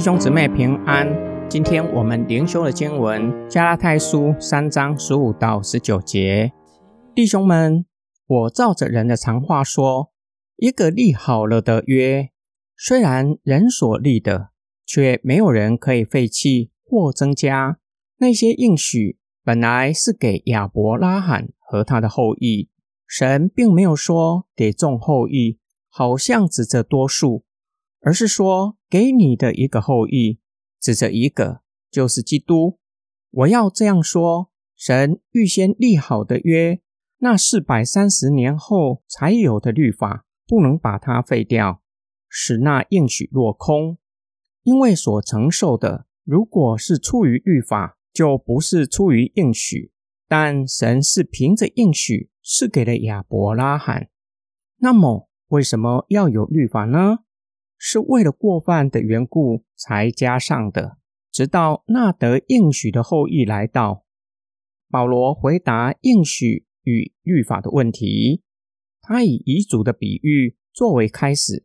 弟兄姊妹平安，今天我们灵修的经文《加拉太书》三章十五到十九节。弟兄们，我照着人的常话说，一个立好了的约，虽然人所立的，却没有人可以废弃或增加。那些应许本来是给亚伯拉罕和他的后裔，神并没有说给众后裔，好像指着多数。而是说，给你的一个后裔，指着一个，就是基督。我要这样说：神预先立好的约，那四百三十年后才有的律法，不能把它废掉，使那应许落空。因为所承受的，如果是出于律法，就不是出于应许；但神是凭着应许赐给了亚伯拉罕。那么，为什么要有律法呢？是为了过犯的缘故才加上的，直到那得应许的后裔来到。保罗回答应许与律法的问题，他以遗嘱的比喻作为开始。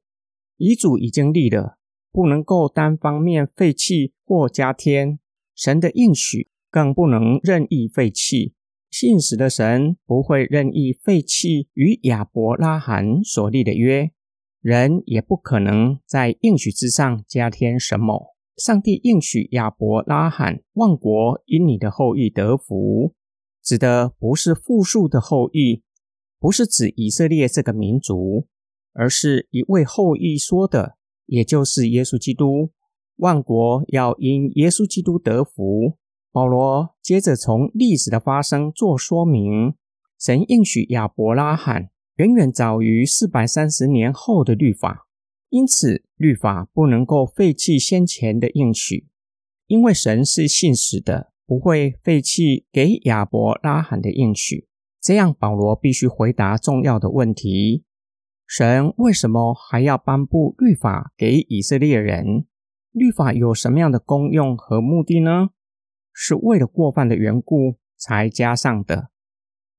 遗嘱已经立了，不能够单方面废弃或加添；神的应许更不能任意废弃。信实的神不会任意废弃与亚伯拉罕所立的约。人也不可能在应许之上加添什么。上帝应许亚伯拉罕，万国因你的后裔得福，指的不是复数的后裔，不是指以色列这个民族，而是一位后裔说的，也就是耶稣基督。万国要因耶稣基督得福。保罗接着从历史的发生做说明，神应许亚伯拉罕。远远早于四百三十年后的律法，因此律法不能够废弃先前的应许，因为神是信实的，不会废弃给亚伯拉罕的应许。这样，保罗必须回答重要的问题：神为什么还要颁布律法给以色列人？律法有什么样的功用和目的呢？是为了过犯的缘故才加上的。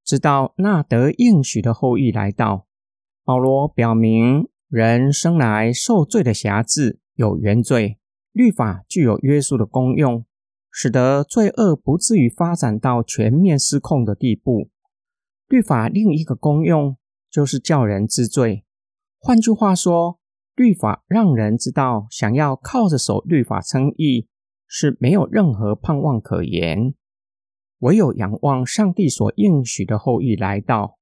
直到那得应许的后裔来到，保罗表明人生来受罪的辖制，有原罪，律法具有约束的功用，使得罪恶不至于发展到全面失控的地步。律法另一个功用就是叫人知罪。换句话说，律法让人知道，想要靠着守律法称义是没有任何盼望可言。唯有仰望上帝所应许的后裔来到，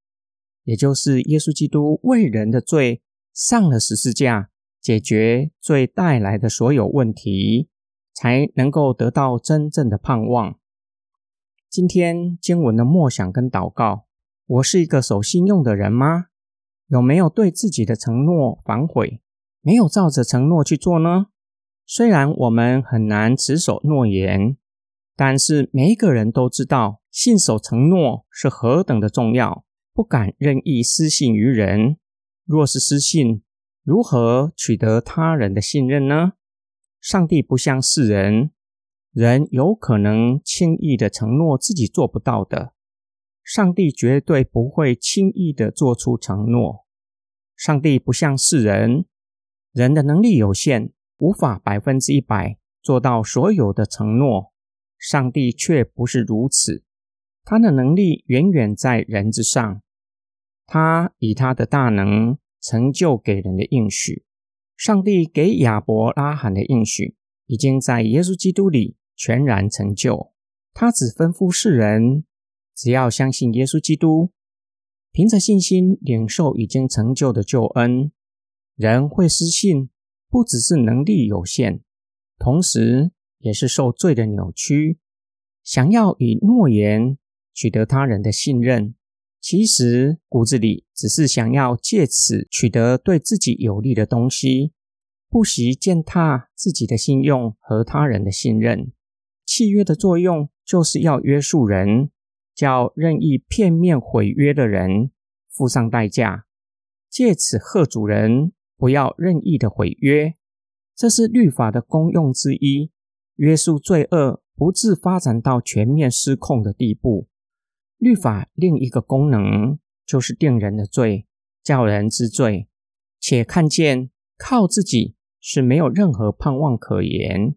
也就是耶稣基督为人的罪上了十字架，解决罪带来的所有问题，才能够得到真正的盼望。今天经文的默想跟祷告，我是一个守信用的人吗？有没有对自己的承诺反悔？没有照着承诺去做呢？虽然我们很难持守诺言。但是每一个人都知道，信守承诺是何等的重要，不敢任意失信于人。若是失信，如何取得他人的信任呢？上帝不像世人，人有可能轻易的承诺自己做不到的，上帝绝对不会轻易的做出承诺。上帝不像世人，人的能力有限，无法百分之一百做到所有的承诺。上帝却不是如此，他的能力远远在人之上。他以他的大能成就给人的应许。上帝给亚伯拉罕的应许，已经在耶稣基督里全然成就。他只吩咐世人，只要相信耶稣基督，凭着信心领受已经成就的救恩。人会失信，不只是能力有限，同时，也是受罪的扭曲，想要以诺言取得他人的信任，其实骨子里只是想要借此取得对自己有利的东西，不惜践踏自己的信用和他人的信任。契约的作用就是要约束人，叫任意片面毁约的人付上代价，借此吓主人不要任意的毁约。这是律法的功用之一。约束罪恶，不致发展到全面失控的地步。律法另一个功能就是定人的罪，叫人知罪，且看见靠自己是没有任何盼望可言，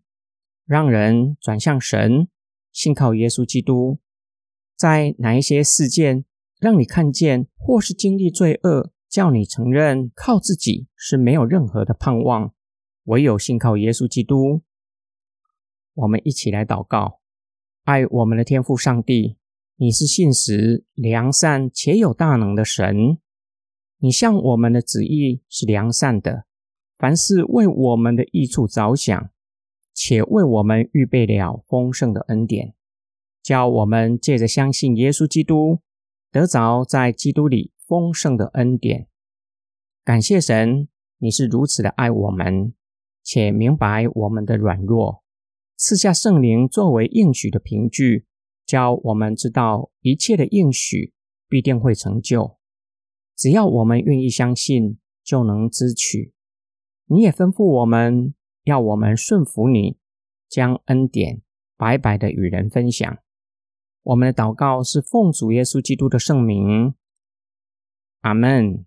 让人转向神，信靠耶稣基督。在哪一些事件让你看见，或是经历罪恶，叫你承认靠自己是没有任何的盼望，唯有信靠耶稣基督？我们一起来祷告：爱我们的天父上帝，你是信实、良善且有大能的神，你向我们的旨意是良善的。凡事为我们的益处着想，且为我们预备了丰盛的恩典，叫我们借着相信耶稣基督，得着在基督里丰盛的恩典。感谢神，你是如此的爱我们，且明白我们的软弱，赐下圣灵作为应许的凭据，叫我们知道一切的应许必定会成就。只要我们愿意相信，就能支取。你也吩咐我们要我们顺服你，将恩典白白的与人分享。我们的祷告是奉主耶稣基督的圣名，阿门。